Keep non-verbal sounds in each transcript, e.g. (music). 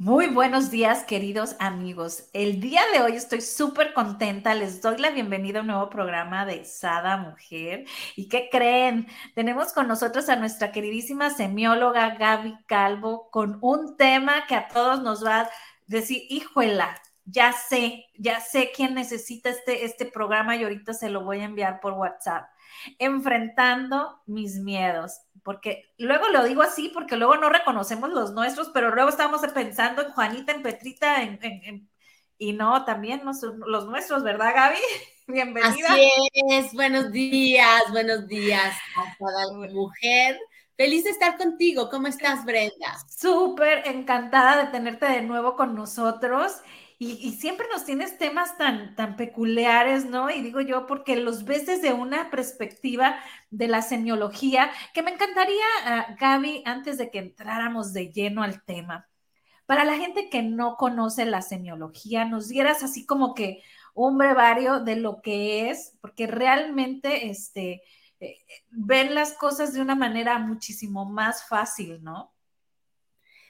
Muy buenos días, queridos amigos. El día de hoy estoy súper contenta. Les doy la bienvenida a un nuevo programa de Sada Mujer. ¿Y qué creen? Tenemos con nosotros a nuestra queridísima semióloga Gaby Calvo con un tema que a todos nos va a decir, híjola, ya sé, ya sé quién necesita este, este programa y ahorita se lo voy a enviar por WhatsApp. Enfrentando mis miedos porque luego lo digo así, porque luego no reconocemos los nuestros, pero luego estamos pensando en Juanita, en Petrita, en, y no, también los, los, nuestros, ¿verdad, Gaby? (laughs) Bienvenida. Así es, buenos días, buenos días a toda mujer. Feliz de estar contigo. ¿Cómo estás, Brenda? Súper encantada de tenerte de nuevo con nosotros. Y, siempre nos tienes temas tan, tan peculiares, ¿no? Y digo yo, porque los ves desde una perspectiva de la semiología, que me encantaría, uh, Gaby, antes de que entráramos de lleno al tema, para la gente que no conoce la semiología, nos dieras así como que un brevario de lo que es, porque realmente este, eh, ven las cosas de una manera muchísimo más fácil, ¿no?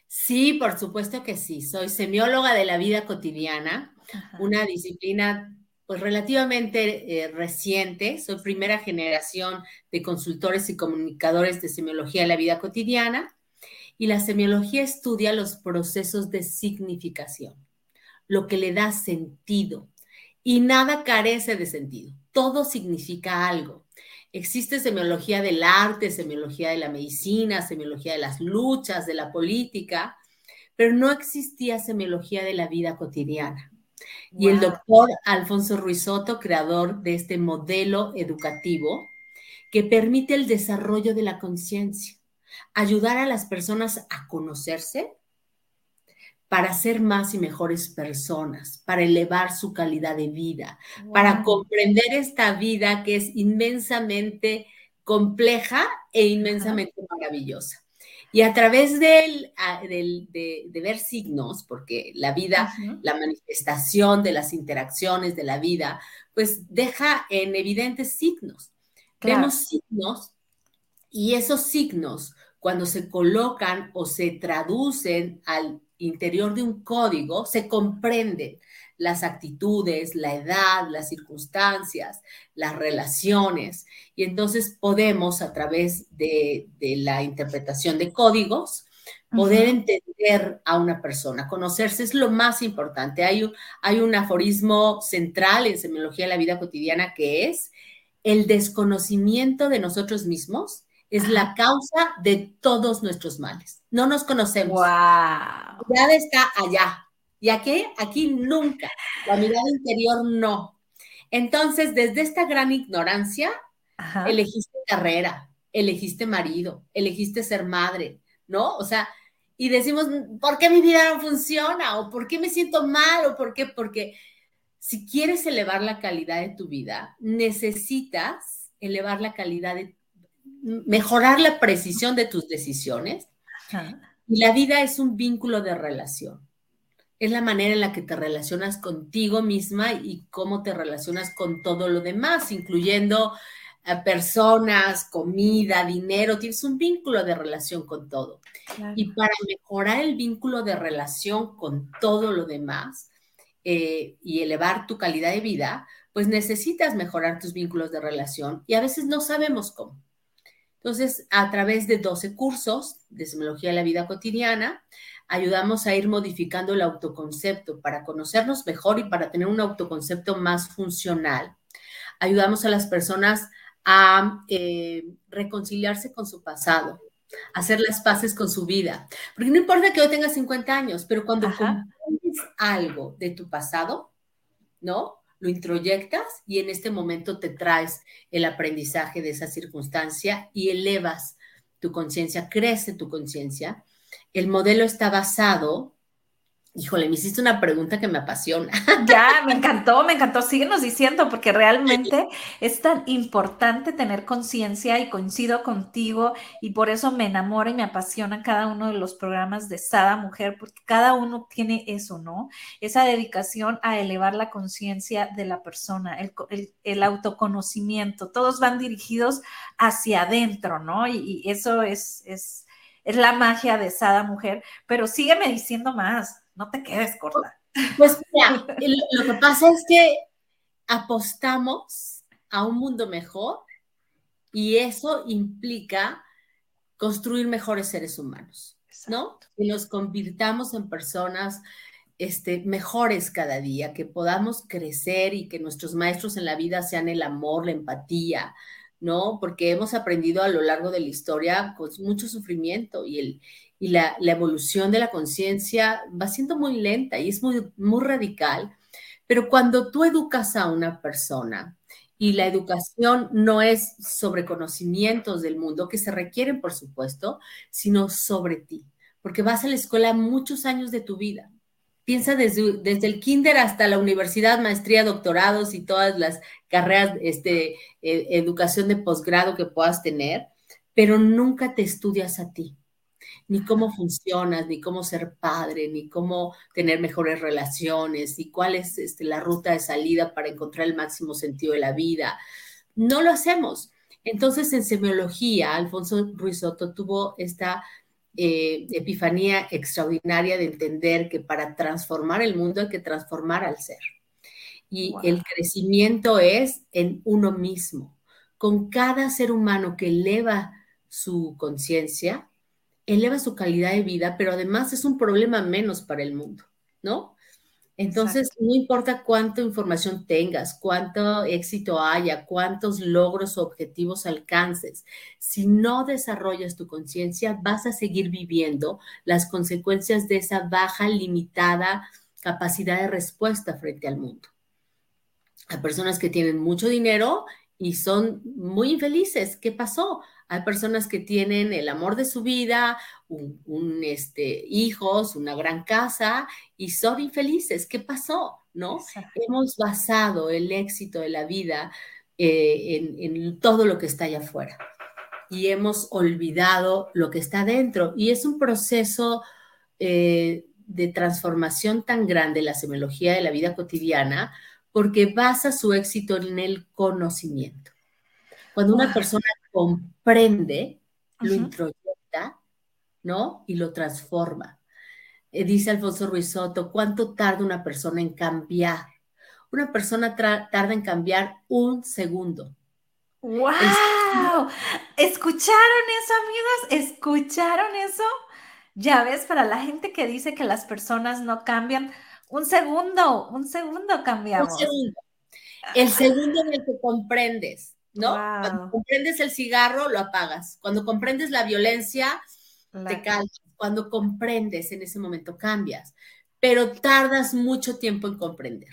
Sí, por supuesto que sí. Soy semióloga de la vida cotidiana, una disciplina pues relativamente eh, reciente. Soy primera generación de consultores y comunicadores de semiología de la vida cotidiana y la semiología estudia los procesos de significación, lo que le da sentido. Y nada carece de sentido, todo significa algo. Existe semiología del arte, semiología de la medicina, semiología de las luchas, de la política, pero no existía semiología de la vida cotidiana. Y el doctor Alfonso Ruizotto, creador de este modelo educativo que permite el desarrollo de la conciencia, ayudar a las personas a conocerse para ser más y mejores personas, para elevar su calidad de vida, para comprender esta vida que es inmensamente compleja e inmensamente maravillosa. Y a través de, ver signos, porque la vida, la manifestación de las interacciones de la vida, pues deja en evidentes signos. Vemos signos y esos signos, cuando se colocan o se traducen al interior de un código se comprenden las actitudes, la edad, las circunstancias, las relaciones. Y entonces podemos, a través de, la interpretación de códigos, poder entender a una persona. Conocerse es lo más importante. Hay un, hay un aforismo central en semiología de la vida cotidiana que es el desconocimiento de nosotros mismos es la causa de todos nuestros males. No nos conocemos. Wow. La mirada está allá. ¿Y aquí? Aquí nunca. La mirada interior no. Entonces, desde esta gran ignorancia, elegiste carrera, elegiste marido, elegiste ser madre, ¿no? O sea, y decimos, ¿por qué mi vida no funciona? ¿O por qué me siento mal? ¿O por qué? Porque si quieres elevar la calidad de tu vida, necesitas elevar la calidad de mejorar la precisión de tus decisiones. Y la vida es un vínculo de relación. Es la manera en la que te relacionas contigo misma y cómo te relacionas con todo lo demás, incluyendo a personas, comida, dinero. Tienes un vínculo de relación con todo. Y para mejorar el vínculo de relación con todo lo demás eh, y elevar tu calidad de vida, pues necesitas mejorar tus vínculos de relación y a veces no sabemos cómo. Entonces, a través de 12 cursos de semiología de la vida cotidiana, ayudamos a ir modificando el autoconcepto para conocernos mejor y para tener un autoconcepto más funcional. Ayudamos a las personas a eh, reconciliarse con su pasado, hacer las paces con su vida. Porque no importa que hoy tengas 50 años, pero cuando comprendes algo de tu pasado, ¿no? Lo introyectas y en este momento te traes el aprendizaje de esa circunstancia y elevas tu conciencia, crece tu conciencia. el modelo está basado Híjole, me hiciste una pregunta que me apasiona. (laughs) Ya, me encantó, me encantó. Síguenos diciendo, porque realmente es tan importante tener conciencia y coincido contigo y por eso me enamora y me apasiona cada uno de los programas de Sada Mujer, porque cada uno tiene eso, ¿no? Esa dedicación a elevar la conciencia de la persona, el, autoconocimiento. Todos van dirigidos hacia adentro, ¿no? Y, y eso es, es, es la magia de Sada Mujer, pero sígueme diciendo más no te quedes corta. Pues mira, lo que pasa es que apostamos a un mundo mejor y eso implica construir mejores seres humanos, ¿no? Que nos convirtamos en personas este, mejores cada día, que podamos crecer y que nuestros maestros en la vida sean el amor, la empatía, ¿no? Porque hemos aprendido a lo largo de la historia con mucho sufrimiento y el, y la, evolución de la conciencia va siendo muy lenta y es muy, muy radical. Pero cuando tú educas a una persona y la educación no es sobre conocimientos del mundo, que se requieren, por supuesto, sino sobre ti, porque vas a la escuela muchos años de tu vida. Piensa desde, desde el kinder hasta la universidad, maestría, doctorados y todas las carreras, este, e, educación de posgrado que puedas tener, pero nunca te estudias a ti ni cómo funcionas, ni cómo ser padre, ni cómo tener mejores relaciones, y cuál es este, la ruta de salida para encontrar el máximo sentido de la vida. No lo hacemos. Entonces, en semiología, Alfonso Ruizotto tuvo esta eh, epifanía extraordinaria de entender que para transformar el mundo hay que transformar al ser. Y el crecimiento es en uno mismo. Con cada ser humano que eleva su conciencia, eleva su calidad de vida, pero además es un problema menos para el mundo, ¿no? Entonces, no importa cuánta información tengas, cuánto éxito haya, cuántos logros o objetivos alcances, si no desarrollas tu conciencia, vas a seguir viviendo las consecuencias de esa baja, limitada capacidad de respuesta frente al mundo. Hay personas que tienen mucho dinero y son muy infelices. ¿Qué pasó? Hay personas que tienen el amor de su vida, un, este, hijos, una gran casa y son infelices. ¿Qué pasó? ¿No? Hemos basado el éxito de la vida eh, en, todo lo que está allá afuera y hemos olvidado lo que está dentro. Y es un proceso eh, de transformación tan grande la semiología de la vida cotidiana porque basa su éxito en el conocimiento. Cuando una persona comprende, lo introyecta, ¿no? Y lo transforma. Eh, dice Alfonso Ruizotto, ¿cuánto tarda una persona en cambiar? Una persona tarda en cambiar un segundo. ¡Wow! ¿Escucharon eso, amigos? ¿Escucharon eso? Ya ves, para la gente que dice que las personas no cambian, un segundo, un segundo cambiamos. Un segundo. El segundo en el que comprendes, ¿no? Cuando comprendes el cigarro, lo apagas. Cuando comprendes la violencia, te calmas. Cuando comprendes, en ese momento cambias. Pero tardas mucho tiempo en comprender.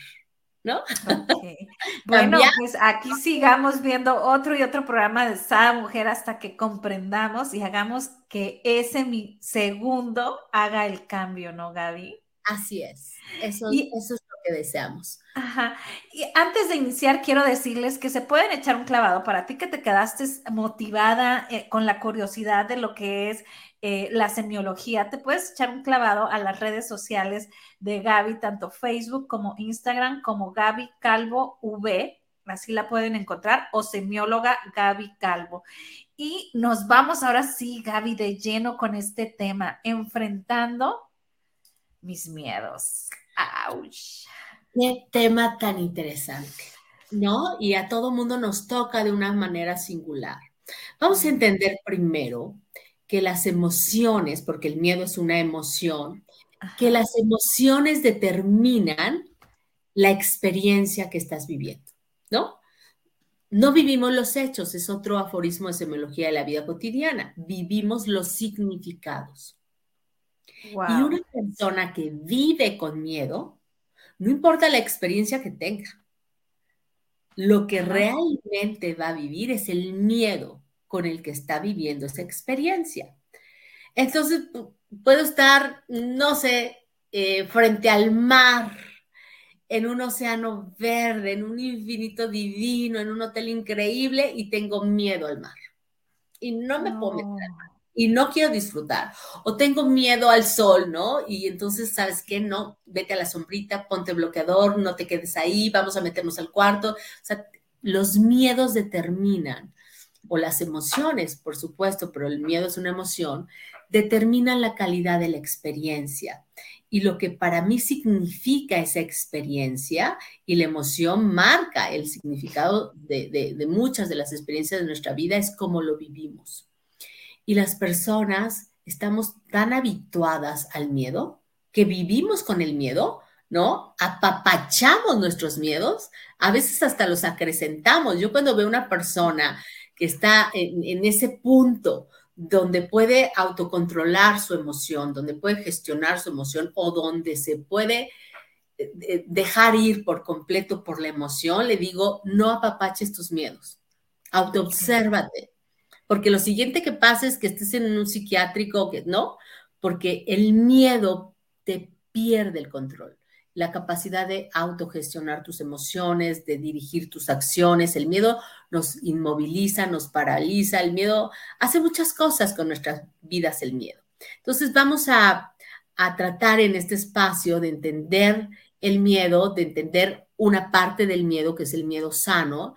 ¿No? (laughs) bueno, pues aquí sigamos viendo otro y otro programa de esa mujer hasta que comprendamos y hagamos que ese mi segundo haga el cambio, ¿no, Gaby? Así es. Eso, eso es lo que deseamos. Ajá. Y antes de iniciar, quiero decirles que se pueden echar un clavado para ti que te quedaste motivada eh, con la curiosidad de lo que es eh, la semiología. Te puedes echar un clavado a las redes sociales de Gaby, tanto Facebook como Instagram, como Gaby Calvo V. Así la pueden encontrar, o semióloga Gaby Calvo. Y nos vamos ahora sí, Gaby, de lleno con este tema, enfrentando mis miedos. ¡Auch! Qué tema tan interesante, ¿no? Y a todo mundo nos toca de una manera singular. Vamos a entender primero que las emociones, porque el miedo es una emoción, que las emociones determinan la experiencia que estás viviendo, ¿no? No vivimos los hechos, es otro aforismo de semiología de la vida cotidiana, vivimos los significados. Y una persona que vive con miedo no importa la experiencia que tenga. Lo que realmente va a vivir es el miedo con el que está viviendo esa experiencia. Entonces, puedo estar, no sé, eh, frente al mar, en un océano verde, en un infinito divino, en un hotel increíble y tengo miedo al mar. Y no me puedo meter al mar y no quiero disfrutar. O tengo miedo al sol, ¿no? Y entonces, ¿sabes qué? No, vete a la sombrita, ponte bloqueador, no te quedes ahí, vamos a meternos al cuarto. O sea, los miedos determinan, o las emociones, por supuesto, pero el miedo es una emoción, determinan la calidad de la experiencia. Y lo que para mí significa esa experiencia y la emoción marca el significado de, de muchas de las experiencias de nuestra vida es cómo lo vivimos. Y las personas estamos tan habituadas al miedo que vivimos con el miedo, ¿no? Apapachamos nuestros miedos, a veces hasta los acrecentamos. Yo cuando veo una persona que está en, ese punto donde puede autocontrolar su emoción, donde puede gestionar su emoción o donde se puede eh, dejar ir por completo por la emoción, le digo, no apapaches tus miedos, autoobsérvate, porque lo siguiente que pasa es que estés en un psiquiátrico, no, porque el miedo te pierde el control, la capacidad de autogestionar tus emociones, de dirigir tus acciones. El miedo nos inmoviliza, nos paraliza, el miedo hace muchas cosas con nuestras vidas, el miedo. Entonces vamos a, a tratar en este espacio de entender el miedo, de entender una parte del miedo que es el miedo sano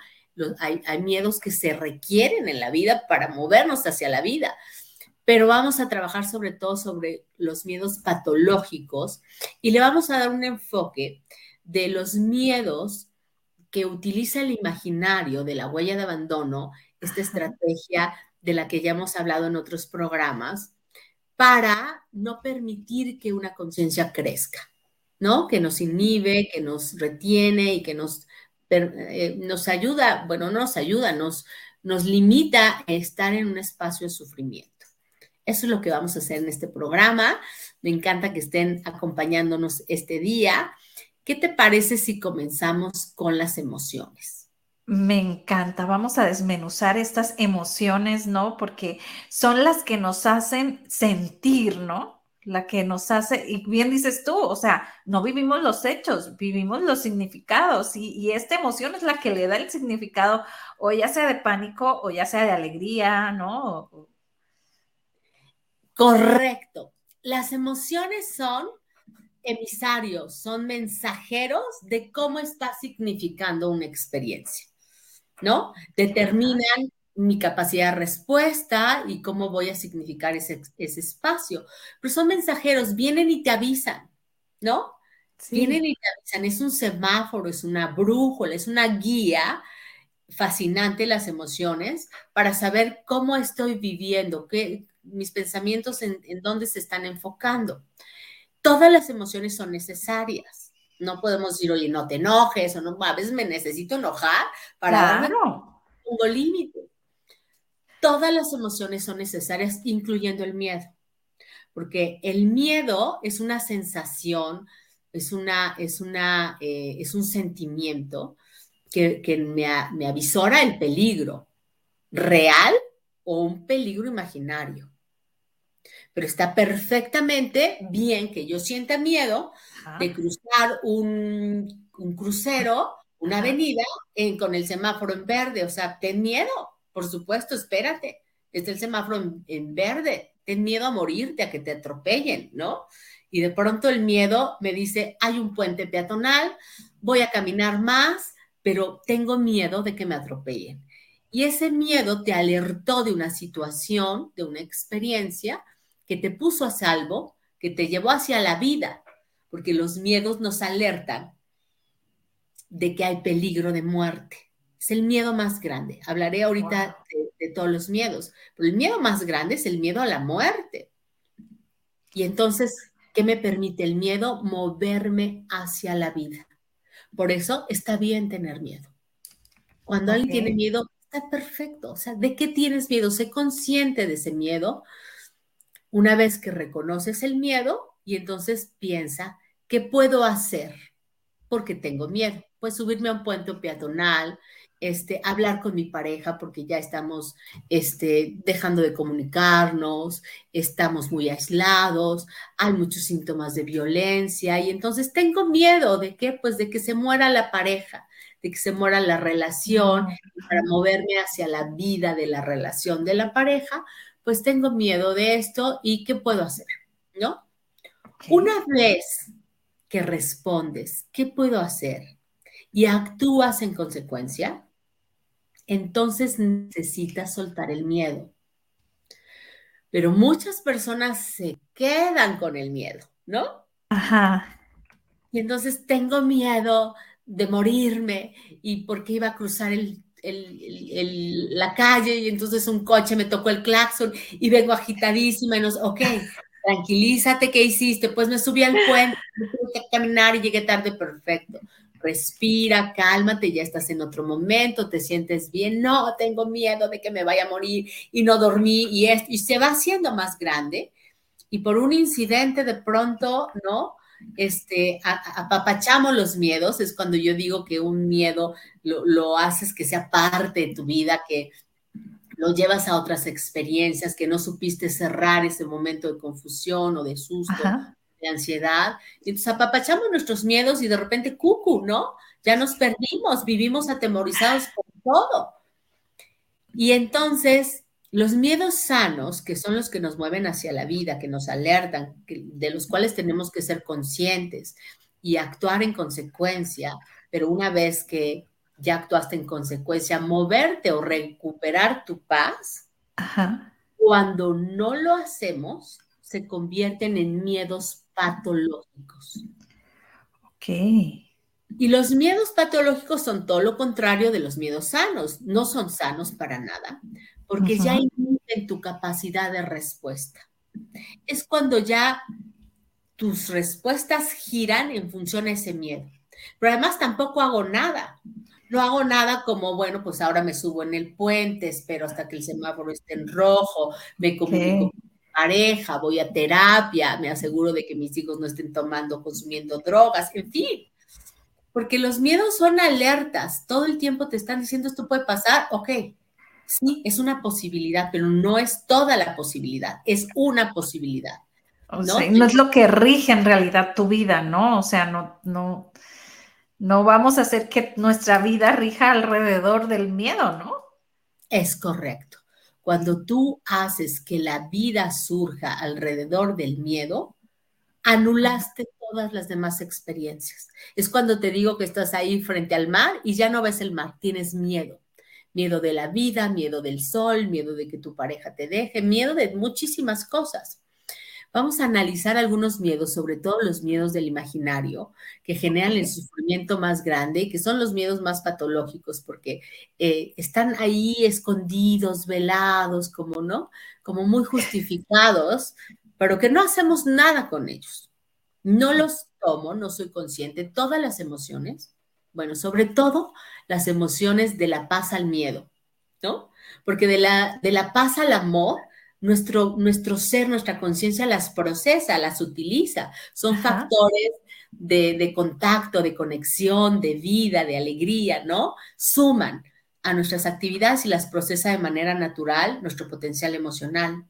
hay, miedos que se requieren en la vida para movernos hacia la vida pero vamos a trabajar sobre todo sobre los miedos patológicos y le vamos a dar un enfoque de los miedos que utiliza el imaginario de la huella de abandono, esta estrategia de la que ya hemos hablado en otros programas, para no permitir que una conciencia crezca, ¿no? Que nos inhibe, que nos retiene y que nos eh, nos ayuda, bueno, no nos ayuda, nos, nos limita a estar en un espacio de sufrimiento. Eso es lo que vamos a hacer en este programa. Me encanta que estén acompañándonos este día. ¿Qué te parece si comenzamos con las emociones? Me encanta. Vamos a desmenuzar estas emociones, ¿no? Porque son las que nos hacen sentir, ¿no? La que nos hace, y bien dices tú, o sea, no vivimos los hechos, vivimos los significados y, esta emoción es la que le da el significado, o ya sea de pánico o ya sea de alegría, ¿no? Correcto. Las emociones son emisarios, son mensajeros de cómo está significando una experiencia, ¿no? Determinan mi capacidad de respuesta y cómo voy a significar ese, espacio. Pero son mensajeros, vienen y te avisan, ¿no? Vienen y te avisan, es un semáforo, es una brújula, es una guía fascinante las emociones para saber cómo estoy viviendo, qué, mis pensamientos en, dónde se están enfocando. Todas las emociones son necesarias. No podemos decir, oye, no te enojes o no, a veces me necesito enojar para claro. darme un límite todas las emociones son necesarias, incluyendo el miedo, porque el miedo es una sensación, es, una, es, una, eh, es un sentimiento que, me, me avisora el peligro real o un peligro imaginario. Pero está perfectamente bien que yo sienta miedo de cruzar un, crucero, una avenida con el semáforo en verde. O sea, ten miedo, por supuesto, espérate, está el semáforo en, verde, ten miedo a morirte, a que te atropellen, ¿no? Y de pronto el miedo me dice, hay un puente peatonal, voy a caminar más, pero tengo miedo de que me atropellen. Y ese miedo te alertó de una situación, de una experiencia que te puso a salvo, que te llevó hacia la vida, porque los miedos nos alertan de que hay peligro de muerte. Es el miedo más grande. Hablaré ahorita de, todos los miedos, pero el miedo más grande es el miedo a la muerte. Y entonces, ¿qué me permite el miedo? Moverme hacia la vida. Por eso está bien tener miedo. Cuando alguien tiene miedo, está perfecto. O sea, ¿de qué tienes miedo? Sé consciente de ese miedo. Una vez que reconoces el miedo y entonces piensa, ¿qué puedo hacer? Porque tengo miedo. Pues subirme a un puente peatonal, este, hablar con mi pareja porque ya estamos este, dejando de comunicarnos, estamos muy aislados, hay muchos síntomas de violencia y entonces tengo miedo de que, pues de que se muera la pareja, de que se muera la relación para moverme hacia la vida de la relación de la pareja, pues tengo miedo de esto y ¿qué puedo hacer? ¿No? Una vez que respondes, ¿qué puedo hacer? Y actúas en consecuencia, entonces necesitas soltar el miedo. Pero muchas personas se quedan con el miedo, ¿no? Ajá. Y entonces tengo miedo de morirme y porque iba a cruzar la calle y entonces un coche me tocó el claxon y vengo agitadísima y no ok, tranquilízate, ¿qué hiciste? Pues me subí al puente, tuve que caminar y llegué tarde, perfecto respira, cálmate, ya estás en otro momento, te sientes bien, no, tengo miedo de que me vaya a morir y no dormí y, y se va haciendo más grande. Y por un incidente de pronto, ¿no? Este, apapachamos los miedos, es cuando yo digo que un miedo lo, lo haces que sea parte de tu vida, que lo llevas a otras experiencias, que no supiste cerrar ese momento de confusión o de susto de ansiedad. Y entonces apapachamos nuestros miedos y de repente, cucu, ¿no? Ya nos perdimos, vivimos atemorizados por todo. Y entonces, los miedos sanos, que son los que nos mueven hacia la vida, que nos alertan, de los cuales tenemos que ser conscientes y actuar en consecuencia, pero una vez que ya actuaste en consecuencia, moverte o recuperar tu paz, cuando no lo hacemos, se convierten en miedos patológicos. Ok. Y los miedos patológicos son todo lo contrario de los miedos sanos. No son sanos para nada, porque ya inhiben tu capacidad de respuesta. Es cuando ya tus respuestas giran en función a ese miedo. Pero además tampoco hago nada. No hago nada como, bueno, pues ahora me subo en el puente, espero hasta que el semáforo esté en rojo, me comunico pareja, voy a terapia, me aseguro de que mis hijos no estén tomando, consumiendo drogas, en fin. Porque los miedos son alertas, todo el tiempo te están diciendo esto puede pasar, ok, sí, es una posibilidad, pero no es toda la posibilidad, es una posibilidad. ¿no? no es lo que rige en realidad tu vida, ¿no? O sea, no, no, no vamos a hacer que nuestra vida rija alrededor del miedo, ¿no? Es correcto. Cuando tú haces que la vida surja alrededor del miedo, anulaste todas las demás experiencias. Es cuando te digo que estás ahí frente al mar y ya no ves el mar, tienes miedo. Miedo de la vida, miedo del sol, miedo de que tu pareja te deje, miedo de muchísimas cosas. Vamos a analizar algunos miedos, sobre todo los miedos del imaginario, que generan el sufrimiento más grande y que son los miedos más patológicos, porque eh, están ahí escondidos, velados, como, ¿no? Como muy justificados, pero que no hacemos nada con ellos. No los tomo, no soy consciente. Todas las emociones, bueno, sobre todo las emociones de la paz al miedo, ¿no? Porque de la, de la paz al amor nuestro, nuestro ser, nuestra conciencia las procesa, las utiliza. Son factores de, contacto, de conexión, de vida, de alegría, ¿no? Suman a nuestras actividades y las procesa de manera natural nuestro potencial emocional.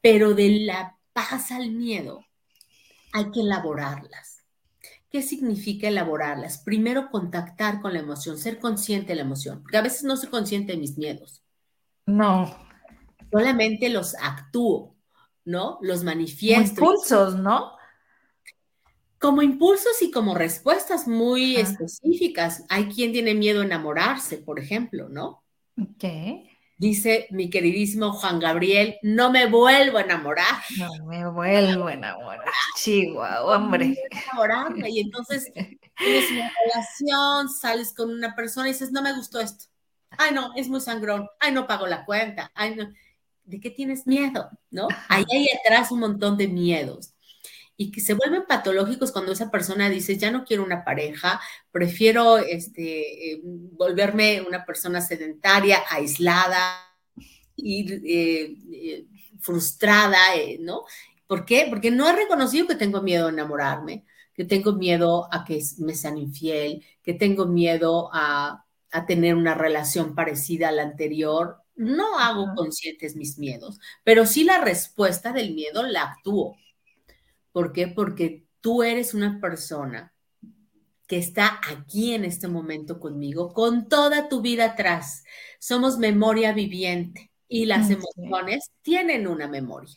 Pero de la paz al miedo hay que elaborarlas. ¿Qué significa elaborarlas? Primero, contactar con la emoción, ser consciente de la emoción, porque a veces no soy consciente de mis miedos. No, solamente los actúo, ¿no? Los manifiesto. Como impulsos, ¿no? Como impulsos y como respuestas muy específicas. Hay quien tiene miedo a enamorarse, por ejemplo, ¿no? Ok. Dice mi queridísimo Juan Gabriel, no me vuelvo a enamorar. No me vuelvo a enamorar. Chihuahua, hombre. Y entonces tienes una relación, sales con una persona y dices, no me gustó esto. Ay, no, es muy sangrón. Ay, no pago la cuenta. Ay, no. ¿De qué tienes miedo? ¿No? Ahí hay atrás un montón de miedos y que se vuelven patológicos cuando esa persona dice, ya no quiero una pareja, prefiero este, eh, volverme una persona sedentaria, aislada y eh, eh, frustrada, ¿no? ¿Por qué? Porque no he reconocido que tengo miedo a enamorarme, que tengo miedo a que me sean infiel, que tengo miedo a a tener una relación parecida a la anterior, no hago conscientes mis miedos, pero sí la respuesta del miedo la actúo. ¿Por qué? Porque tú eres una persona que está aquí en este momento conmigo, con toda tu vida atrás. Somos memoria viviente y las emociones tienen una memoria.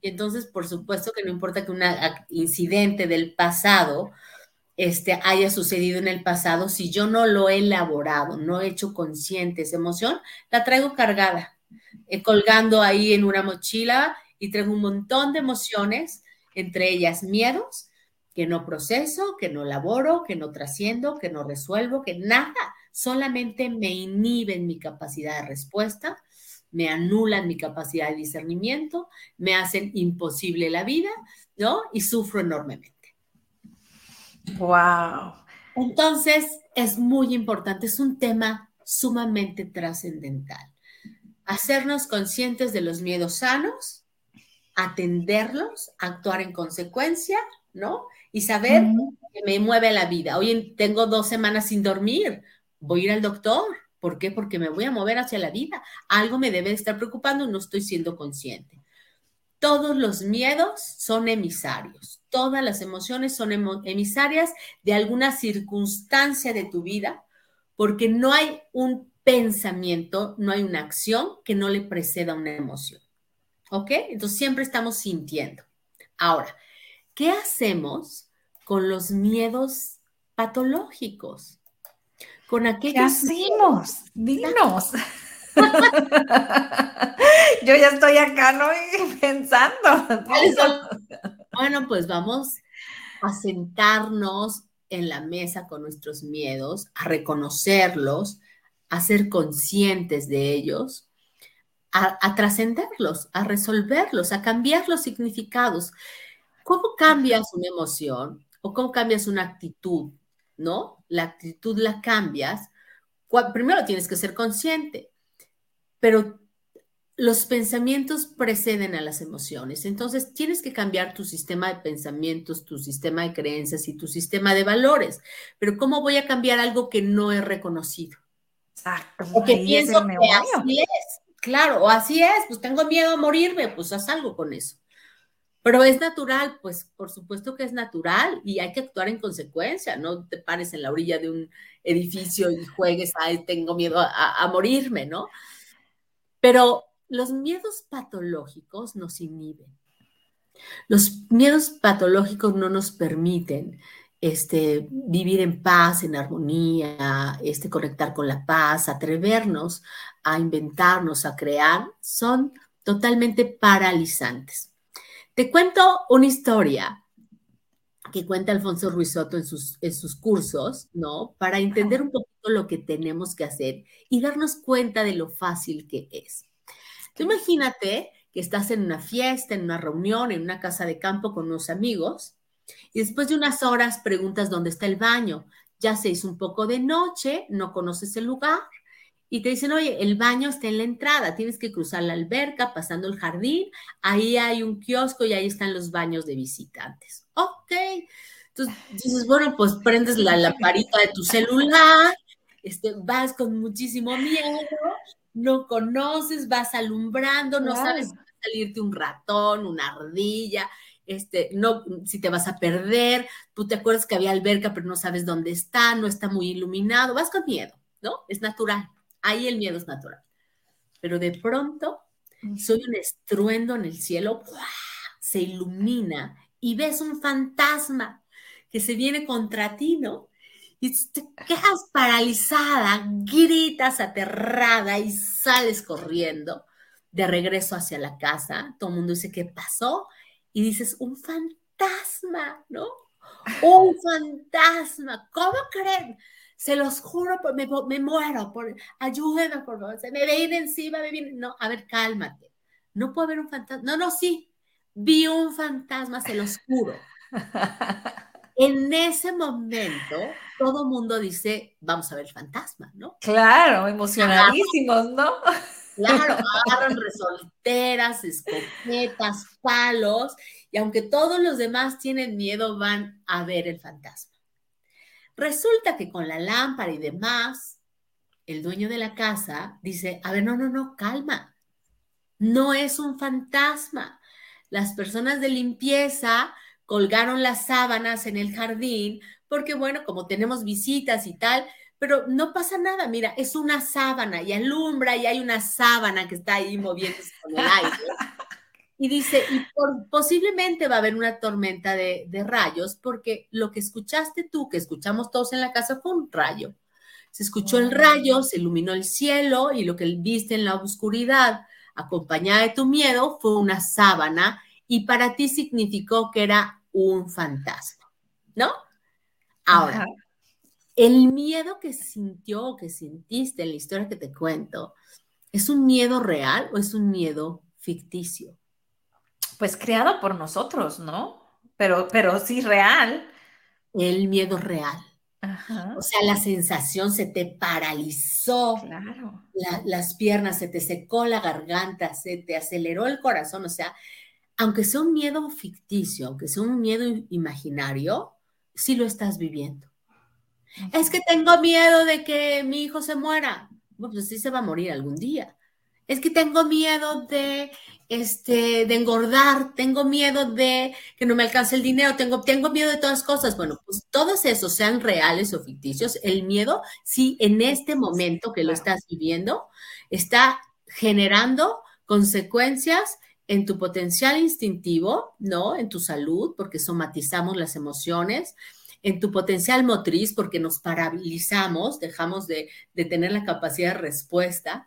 Y entonces, por supuesto que no importa que un incidente del pasado este, haya sucedido en el pasado, si yo no lo he elaborado, no he hecho consciente esa emoción, la traigo cargada, eh, colgando ahí en una mochila y traigo un montón de emociones, entre ellas miedos, que no proceso, que no elaboro, que no trasciendo, que no resuelvo, que nada, solamente me inhiben mi capacidad de respuesta, me anulan mi capacidad de discernimiento, me hacen imposible la vida, ¿no? Y sufro enormemente. Wow. Entonces, es muy importante, es un tema sumamente trascendental. Hacernos conscientes de los miedos sanos, atenderlos, actuar en consecuencia, ¿no? Y saber que me mueve la vida. Hoy tengo dos semanas sin dormir, voy a ir al doctor. ¿Por qué? Porque me voy a mover hacia la vida. Algo me debe estar preocupando, no estoy siendo consciente. Todos los miedos son emisarios, todas las emociones son emisarias de alguna circunstancia de tu vida, porque no hay un pensamiento, no hay una acción que no le preceda una emoción. ¿Ok? Entonces siempre estamos sintiendo. Ahora, ¿qué hacemos con los miedos patológicos? Con aquellos. ¿Qué hacemos? Dinos. (laughs) Yo ya estoy acá, ¿no? (laughs) Pensando. Bueno, pues vamos a sentarnos en la mesa con nuestros miedos, a reconocerlos, a ser conscientes de ellos, a, trascenderlos, a resolverlos, a cambiar los significados. ¿Cómo cambias una emoción o cómo cambias una actitud? ¿No? La actitud la cambias. Primero tienes que ser consciente pero los pensamientos preceden a las emociones. Entonces, tienes que cambiar tu sistema de pensamientos, tu sistema de creencias y tu sistema de valores. Pero ¿cómo voy a cambiar algo que no he reconocido? Exacto. O que pienso que así es. Claro, o así es, pues tengo miedo a morirme, pues haz algo con eso. Pero es natural, pues por supuesto que es natural y hay que actuar en consecuencia, no te pares en la orilla de un edificio y juegues, ay, tengo miedo a, a morirme, ¿no? Pero los miedos patológicos nos inhiben. Los miedos patológicos no nos permiten este, vivir en paz, en armonía, este, conectar con la paz, atrevernos a inventarnos, a crear, son totalmente paralizantes. Te cuento una historia que cuenta Alfonso Ruizotto en sus, en sus cursos, ¿no? Para entender un poquito lo que tenemos que hacer y darnos cuenta de lo fácil que es. Imagínate que estás en una fiesta, en una reunión, en una casa de campo con unos amigos y después de unas horas preguntas dónde está el baño. Ya se hizo un poco de noche, no conoces el lugar y te dicen, oye, el baño está en la entrada, tienes que cruzar la alberca, pasando el jardín, ahí hay un kiosco y ahí están los baños de visitantes. Ok. Entonces dices, bueno, pues prendes la lamparita de tu celular, este, vas con muchísimo miedo, no conoces, vas alumbrando, no sabes si va a salirte un ratón, una ardilla, este, no, si te vas a perder, tú te acuerdas que había alberca, pero no sabes dónde está, no está muy iluminado, vas con miedo, ¿no? Es natural. Ahí el miedo es natural. Pero de pronto soy un estruendo en el cielo, se ilumina y ves un fantasma que se viene contra ti, ¿no? Y te quedas paralizada, gritas aterrada y sales corriendo de regreso hacia la casa. Todo el mundo dice, ¿qué pasó? Y dices, un fantasma, ¿no? Un fantasma, ¿cómo creen? se los juro, me, me muero, por, ayúdenme, por favor, se me viene encima, me viene, no, a ver, cálmate, no puede haber un fantasma, no, no, sí, vi un fantasma, se los juro. (laughs) en ese momento, todo mundo dice, vamos a ver el fantasma, ¿no? Claro, emocionadísimos, ¿no? Claro, (laughs) agarran resolteras, escopetas, palos, y aunque todos los demás tienen miedo, van a ver el fantasma. Resulta que con la lámpara y demás, el dueño de la casa dice, a ver, no, no, no, calma, no es un fantasma. Las personas de limpieza colgaron las sábanas en el jardín porque, bueno, como tenemos visitas y tal, pero no pasa nada, mira, es una sábana y alumbra y hay una sábana que está ahí moviéndose con el aire. Y dice, y posiblemente va a haber una tormenta de, de, rayos porque lo que escuchaste tú, que escuchamos todos en la casa, fue un rayo. Se escuchó el rayo, se iluminó el cielo y lo que viste en la oscuridad, acompañada de tu miedo, fue una sábana y para ti significó que era un fantasma, ¿no? Ahora, el miedo que sintió, que sentiste en la historia que te cuento, ¿es un miedo real o es un miedo ficticio? Pues creado por nosotros, ¿no? Pero, pero sí real. El miedo real. O sea, la sensación se te paralizó. Claro. las piernas, se te secó la garganta, se te aceleró el corazón. O sea, aunque sea un miedo ficticio, aunque sea un miedo imaginario, sí lo estás viviendo. Es que tengo miedo de que mi hijo se muera. Bueno, pues sí se va a morir algún día. Es que tengo miedo de, este, de engordar, tengo miedo de que no me alcance el dinero, tengo, tengo miedo de todas cosas. Bueno, pues todos esos sean reales o ficticios, el miedo, sí, en este momento que lo estás viviendo, está generando consecuencias en tu potencial instintivo, ¿no? En tu salud, porque somatizamos las emociones, en tu potencial motriz, porque nos paralizamos, dejamos de, tener la capacidad de respuesta,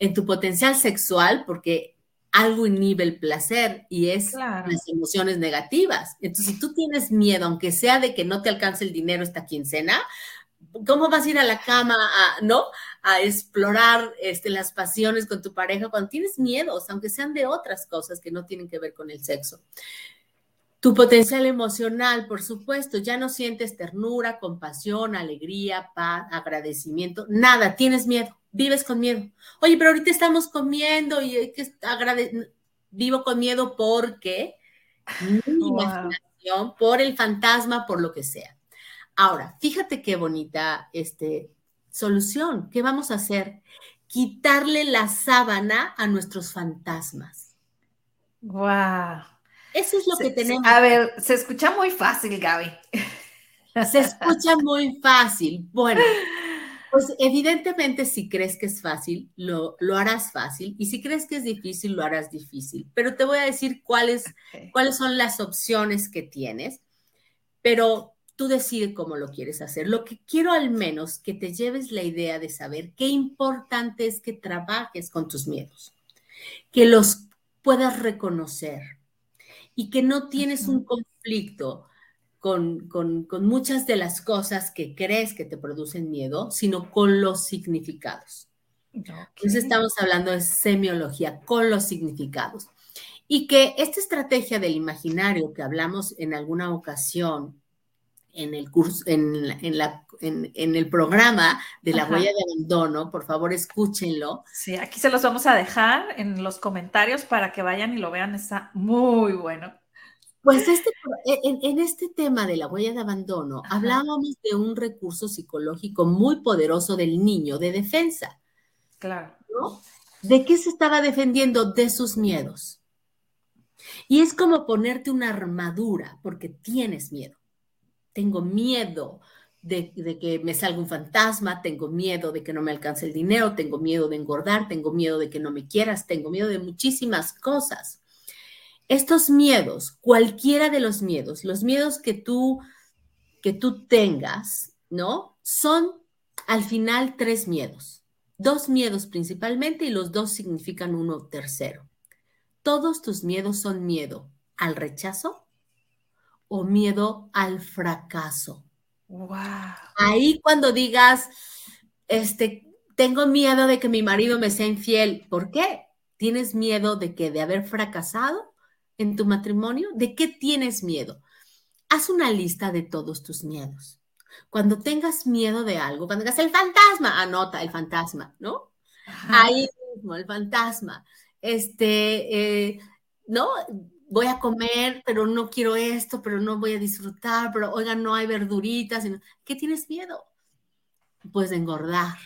en tu potencial sexual, porque algo inhibe el placer y es las emociones negativas. Entonces, si tú tienes miedo, aunque sea de que no te alcance el dinero esta quincena, ¿cómo vas a ir a la cama a, no? A explorar este, las pasiones con tu pareja cuando tienes miedos, aunque sean de otras cosas que no tienen que ver con el sexo? Tu potencial emocional, por supuesto, ya no sientes ternura, compasión, alegría, paz, agradecimiento, nada, tienes miedo, vives con miedo. Oye, pero ahorita estamos comiendo y hay que vivo con miedo porque mi imaginación, por el fantasma, por lo que sea. Ahora, fíjate qué bonita este, solución. ¿Qué vamos a hacer? Quitarle la sábana a nuestros fantasmas. Wow. Eso es lo que tenemos. A ver, se escucha muy fácil, Gaby. Se escucha muy fácil. Bueno, pues evidentemente si crees que es fácil, lo, lo harás fácil. Y si crees que es difícil, lo harás difícil. Pero te voy a decir cuáles, cuáles son las opciones que tienes. Pero tú decides cómo lo quieres hacer. Lo que quiero al menos que te lleves la idea de saber qué importante es que trabajes con tus miedos, que los puedas reconocer, y que no tienes un conflicto con, muchas de las cosas que crees que te producen miedo, sino con los significados. Entonces estamos hablando de semiología, con los significados. Y que esta estrategia del imaginario que hablamos en alguna ocasión en el curso, en, la, en, el programa de la huella de abandono, por favor escúchenlo. Sí, aquí se los vamos a dejar en los comentarios para que vayan y lo vean, está muy bueno. Pues este, en, este tema de la huella de abandono, hablábamos de un recurso psicológico muy poderoso del niño de defensa. Claro. ¿De qué se estaba defendiendo? De sus miedos. Y es como ponerte una armadura porque tienes miedo tengo miedo de, que me salga un fantasma, tengo miedo de que no me alcance el dinero, tengo miedo de engordar, tengo miedo de que no me quieras, tengo miedo de muchísimas cosas. Estos miedos, cualquiera de los miedos, los miedos que tú que tú tengas, ¿no? Son al final tres miedos. Dos miedos principalmente y los dos significan uno tercero. Todos tus miedos son miedo al rechazo, o miedo al fracaso. Wow. Ahí cuando digas, este, tengo miedo de que mi marido me sea infiel, ¿por qué? ¿Tienes miedo de que de haber fracasado en tu matrimonio? ¿De qué tienes miedo? Haz una lista de todos tus miedos. Cuando tengas miedo de algo, cuando digas el fantasma, anota el fantasma, ¿no? Ahí mismo, el fantasma. Este, eh, ¿no? Voy a comer, pero no quiero esto, pero no voy a disfrutar, pero oiga, no hay verduritas. ¿Qué tienes miedo? Pues de engordar.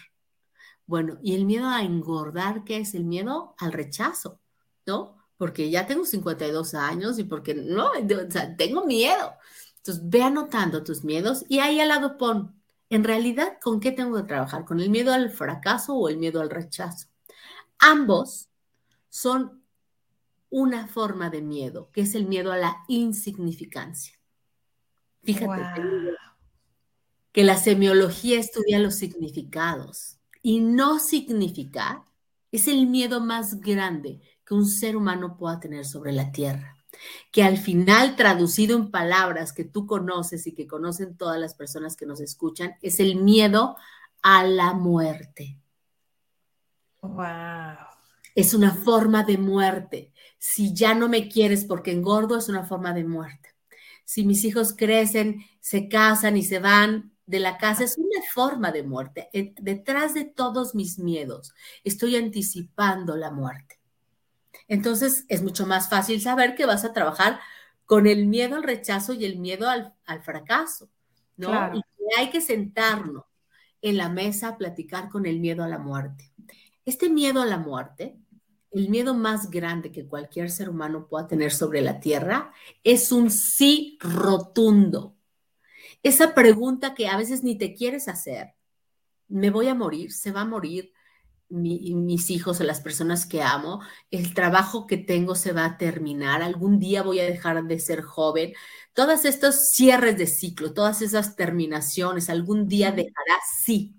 Bueno, y el miedo a engordar, ¿qué es? El miedo al rechazo, ¿no? Porque ya tengo 52 años y porque no, o sea, tengo miedo. Entonces, ve anotando tus miedos y ahí al lado pon, en realidad, ¿con qué tengo que trabajar? ¿Con el miedo al fracaso o el miedo al rechazo? Ambos son una forma de miedo, que es el miedo a la insignificancia. Fíjate que la semiología estudia los significados y no significar es el miedo más grande que un ser humano pueda tener sobre la tierra. Que al final, traducido en palabras que tú conoces y que conocen todas las personas que nos escuchan, es el miedo a la muerte. Wow. Es una forma de muerte. Si ya no me quieres porque engordo, es una forma de muerte. Si mis hijos crecen, se casan y se van de la casa, es una forma de muerte. Detrás de todos mis miedos, estoy anticipando la muerte. Entonces, es mucho más fácil saber que vas a trabajar con el miedo al rechazo y el miedo al, fracaso, ¿no? Y que hay que sentarnos en la mesa a platicar con el miedo a la muerte. Este miedo a la muerte el miedo más grande que cualquier ser humano pueda tener sobre la tierra es un sí rotundo. Esa pregunta que a veces ni te quieres hacer. ¿Me voy a morir? ¿Se va a morir mis hijos o las personas que amo? ¿El trabajo que tengo se va a terminar? ¿Algún día voy a dejar de ser joven? Todos estos cierres de ciclo, todas esas terminaciones, algún día dejará, sí.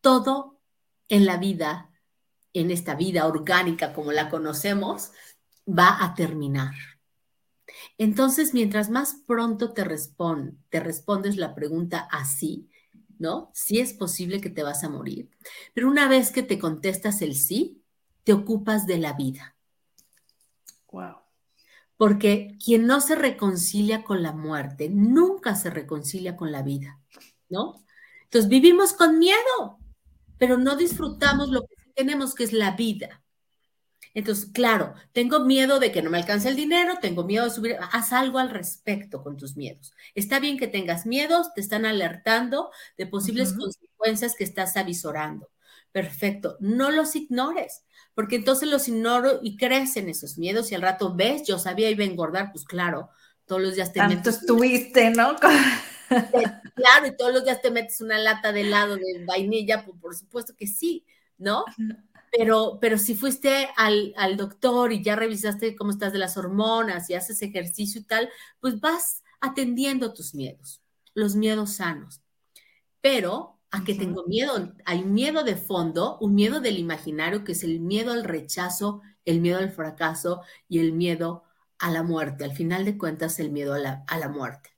Todo en la vida en esta vida orgánica como la conocemos, va a terminar. Entonces, mientras más pronto te, te respondes la pregunta así, ¿no? Sí es posible que te vas a morir, pero una vez que te contestas el sí, te ocupas de la vida. Wow. Porque quien no se reconcilia con la muerte, nunca se reconcilia con la vida, ¿no? Entonces vivimos con miedo, pero no disfrutamos lo que tenemos, que es la vida. Entonces, claro, tengo miedo de que no me alcance el dinero, tengo miedo de subir, haz algo al respecto con tus miedos. Está bien que tengas miedos, te están alertando de posibles consecuencias que estás avisorando. Perfecto, no los ignores, porque entonces los ignoro y crecen esos miedos y al rato ves, yo sabía iba a engordar, pues claro, todos los días te Tanto metes... estuviste, ¿no? (laughs) claro, y todos los días te metes una lata de helado de vainilla, pues por supuesto que sí, ¿no? Pero, pero si fuiste al, doctor y ya revisaste cómo estás de las hormonas y haces ejercicio y tal, pues vas atendiendo tus miedos, los miedos sanos. Pero, ¿a qué tengo miedo? Hay miedo de fondo, un miedo del imaginario, que es el miedo al rechazo, el miedo al fracaso y el miedo a la muerte. Al final de cuentas, el miedo a la, a la muerte.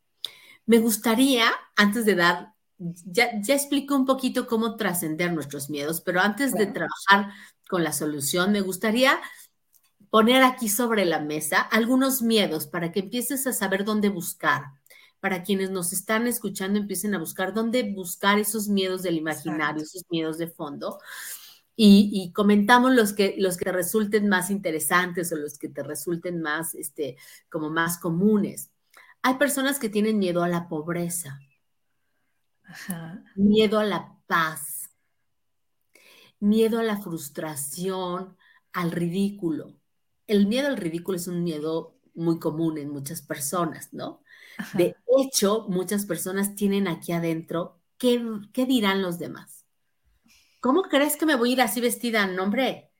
Me gustaría, antes de dar ya, ya explico un poquito cómo trascender nuestros miedos, pero antes de trabajar con la solución, me gustaría poner aquí sobre la mesa algunos miedos para que empieces a saber dónde buscar. Para quienes nos están escuchando, empiecen a buscar dónde buscar esos miedos del imaginario, esos miedos de fondo. Y, comentamos los que, los que te resulten más interesantes o los que te resulten más, este, como más comunes. Hay personas que tienen miedo a la pobreza miedo a la paz, miedo a la frustración, al ridículo. El miedo al ridículo es un miedo muy común en muchas personas, ¿no? De hecho, muchas personas tienen aquí adentro, ¿qué, ¿qué, dirán los demás? ¿Cómo crees que me voy a ir así vestida? No, hombre,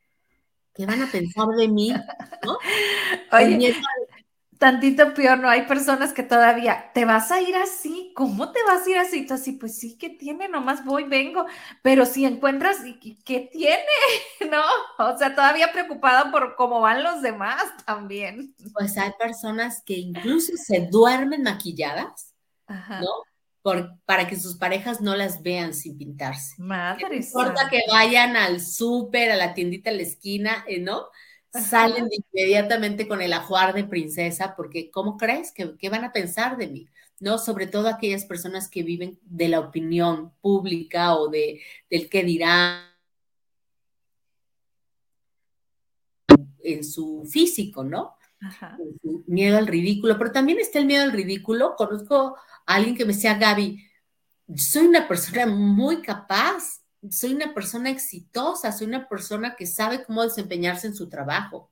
¿qué van a pensar de mí? ¿No? (laughs) Oye, tantito peor, ¿no? Hay personas que todavía, ¿te vas a ir así? ¿Cómo te vas a ir así? Tú así, pues sí, ¿qué tiene? Nomás voy, vengo. Pero si encuentras, ¿qué tiene? (laughs) ¿No? O sea, todavía preocupada por cómo van los demás también. Pues hay personas que incluso se duermen maquilladas, ¿no? Por, para que sus parejas no las vean sin pintarse. Madre. No importa que vayan al súper, a la tiendita a la esquina, eh, ¿no? Salen inmediatamente con el ajuar de princesa, porque ¿cómo crees que qué van a pensar de mí? ¿No? Sobre todo aquellas personas que viven de la opinión pública o de, del qué dirán en su físico, ¿no? Miedo al ridículo, pero también está el miedo al ridículo. Conozco a alguien que me decía, Gaby, soy una persona muy capaz soy una persona exitosa, soy una persona que sabe cómo desempeñarse en su trabajo.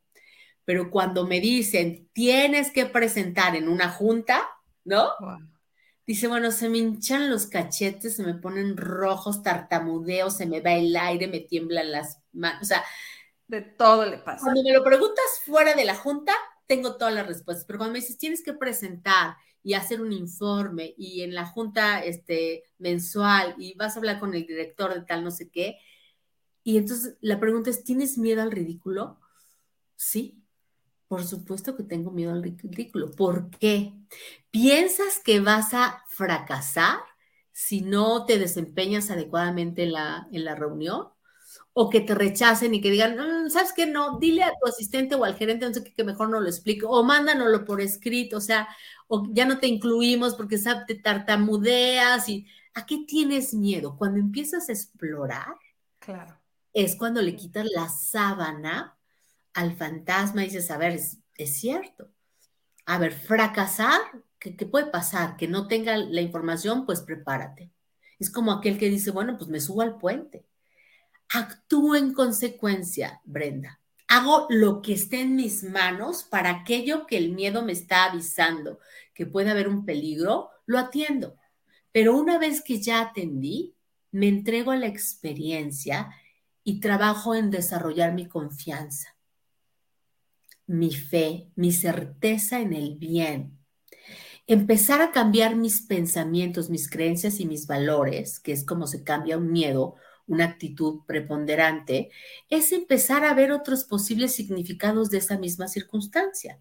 Pero cuando me dicen, tienes que presentar en una junta, ¿no? Dice, bueno, se me hinchan los cachetes, se me ponen rojos, tartamudeo, se me va el aire, me tiemblan las manos. O sea, de todo le pasa. Cuando me lo preguntas fuera de la junta, tengo todas las respuestas. Pero cuando me dices, tienes que presentar y hacer un informe y en la junta este, mensual y vas a hablar con el director de tal no sé qué. Y entonces la pregunta es, ¿tienes miedo al ridículo? Sí, por supuesto que tengo miedo al ridículo. ¿Por qué? ¿Piensas que vas a fracasar si no te desempeñas adecuadamente en la, en la reunión? O que te rechacen y que digan, mm, ¿sabes qué? No, dile a tu asistente o al gerente, no sé qué, que mejor no lo explico, o mándanoslo por escrito, o sea, o ya no te incluimos porque ¿sabes? te tartamudeas y ¿a qué tienes miedo? Cuando empiezas a explorar, claro. es cuando le quitas la sábana al fantasma y dices, a ver, es, cierto. A ver, fracasar, ¿qué, ¿qué puede pasar? Que no tenga la información, pues prepárate. Es como aquel que dice, bueno, pues me subo al puente actúo en consecuencia, Brenda. Hago lo que esté en mis manos para aquello que el miedo me está avisando que puede haber un peligro, lo atiendo. Pero una vez que ya atendí, me entrego a la experiencia y trabajo en desarrollar mi confianza, mi fe, mi certeza en el bien. Empezar a cambiar mis pensamientos, mis creencias y mis valores, que es como se cambia un miedo una actitud preponderante, es empezar a ver otros posibles significados de esa misma circunstancia.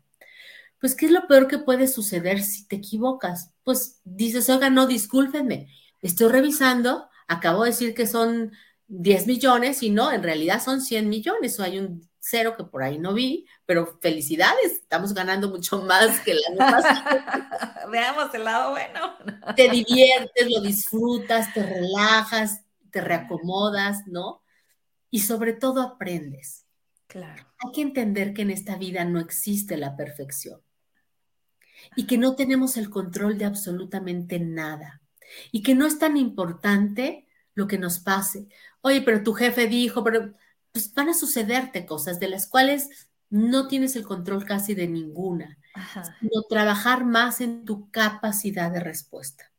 Pues, ¿qué es lo peor que puede suceder si te equivocas? Pues dices, oiga, no, discúlpenme, estoy revisando, acabo de decir que son 10 millones y no, en realidad son 100 millones o hay un cero que por ahí no vi, pero felicidades, estamos ganando mucho más que la (laughs) Veamos el lado bueno. Te diviertes, lo disfrutas, te relajas, te reacomodas, ¿no? Y sobre todo aprendes. Claro. Hay que entender que en esta vida no existe la perfección y que no tenemos el control de absolutamente nada y que no es tan importante lo que nos pase. Oye, pero tu jefe dijo, pero pues van a sucederte cosas de las cuales no tienes el control casi de ninguna, sino trabajar más en tu capacidad de respuesta.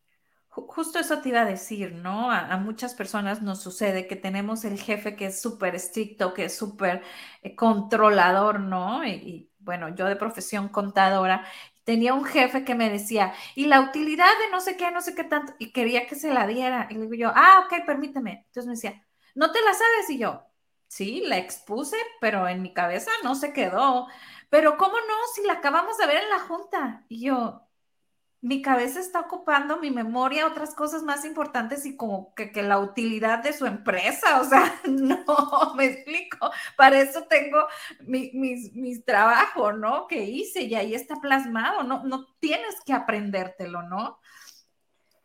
Justo eso te iba a decir, ¿no? A, muchas personas nos sucede que tenemos el jefe que es súper estricto, que es súper eh, controlador, ¿no? Y, bueno, yo de profesión contadora, tenía un jefe que me decía, y la utilidad de no sé qué, no sé qué tanto, y quería que se la diera. Y le digo yo, ah, ok, permíteme. Entonces me decía, ¿no te la sabes? Y yo, sí, la expuse, pero en mi cabeza no se quedó. Pero ¿cómo no? Si la acabamos de ver en la junta. Y yo, mi cabeza está ocupando mi memoria otras cosas más importantes y como que, la utilidad de su empresa, o sea, (laughs) no, me explico, para eso tengo mi, mis, trabajo, ¿no? Que hice y ahí está plasmado, no, no tienes que aprendértelo, ¿no?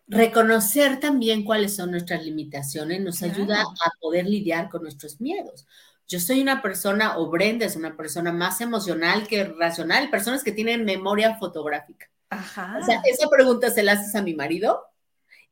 Reconocer también cuáles son nuestras limitaciones nos ayuda a poder lidiar con nuestros miedos. Yo soy una persona, o Brenda es una persona más emocional que racional, personas que tienen memoria fotográfica. Ajá. O sea, esa pregunta se la haces a mi marido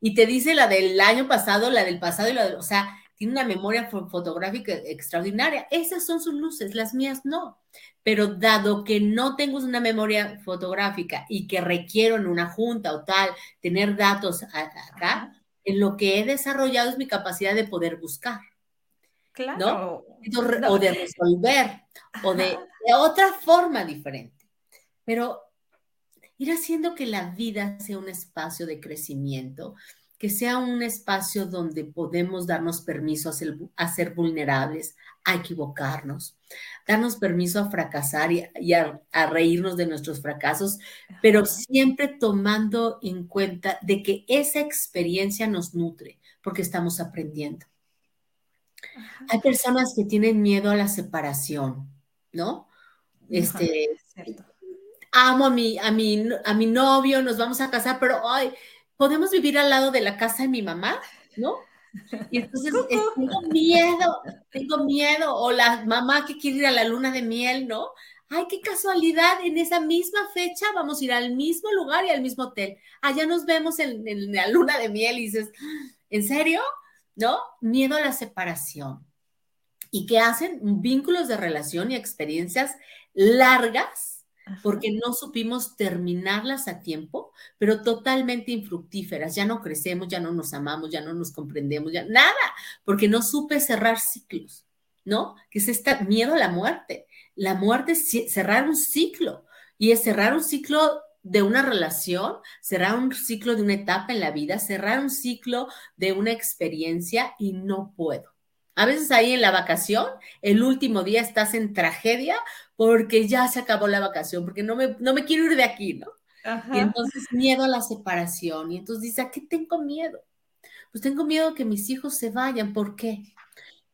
y te dice la del año pasado, la del pasado y la del, o sea, tiene una memoria fotográfica extraordinaria. Esas son sus luces, las mías no. Pero dado que no tengo una memoria fotográfica y que requiero en una junta o tal tener datos acá, en lo que he desarrollado es mi capacidad de poder buscar. Claro. O de resolver, o de, de otra forma diferente. Pero ir haciendo que la vida sea un espacio de crecimiento, que sea un espacio donde podemos darnos permiso a ser, vulnerables, a equivocarnos, darnos permiso a fracasar y, a, reírnos de nuestros fracasos, pero siempre tomando en cuenta de que esa experiencia nos nutre porque estamos aprendiendo. Hay personas que tienen miedo a la separación, ¿no? Este, amo a mi, a mi, a mi novio, nos vamos a casar, pero ay, podemos vivir al lado de la casa de mi mamá, ¿no? Y entonces (laughs) tengo miedo, tengo miedo, o la mamá que quiere ir a la luna de miel, ¿no? Ay, qué casualidad, en esa misma fecha vamos a ir al mismo lugar y al mismo hotel. Allá nos vemos en, en la luna de miel y dices, ¿en serio? ¿no? Miedo a la separación. ¿Y que hacen? Vínculos de relación y experiencias largas porque no supimos terminarlas a tiempo, pero totalmente infructíferas. Ya no crecemos, ya no nos amamos, ya no nos comprendemos, ya nada, porque no supe cerrar ciclos, ¿no? Que es este miedo a la muerte. La muerte es cerrar un ciclo y es cerrar un ciclo de una relación, cerrar un ciclo de una etapa en la vida, cerrar un ciclo de una experiencia y no puedo. A veces ahí en la vacación, el último día estás en tragedia porque ya se acabó la vacación, porque no me, no me quiero ir de aquí, ¿no? Y entonces miedo a la separación. Y entonces dice, ¿a qué tengo miedo? Pues tengo miedo que mis hijos se vayan. ¿Por qué?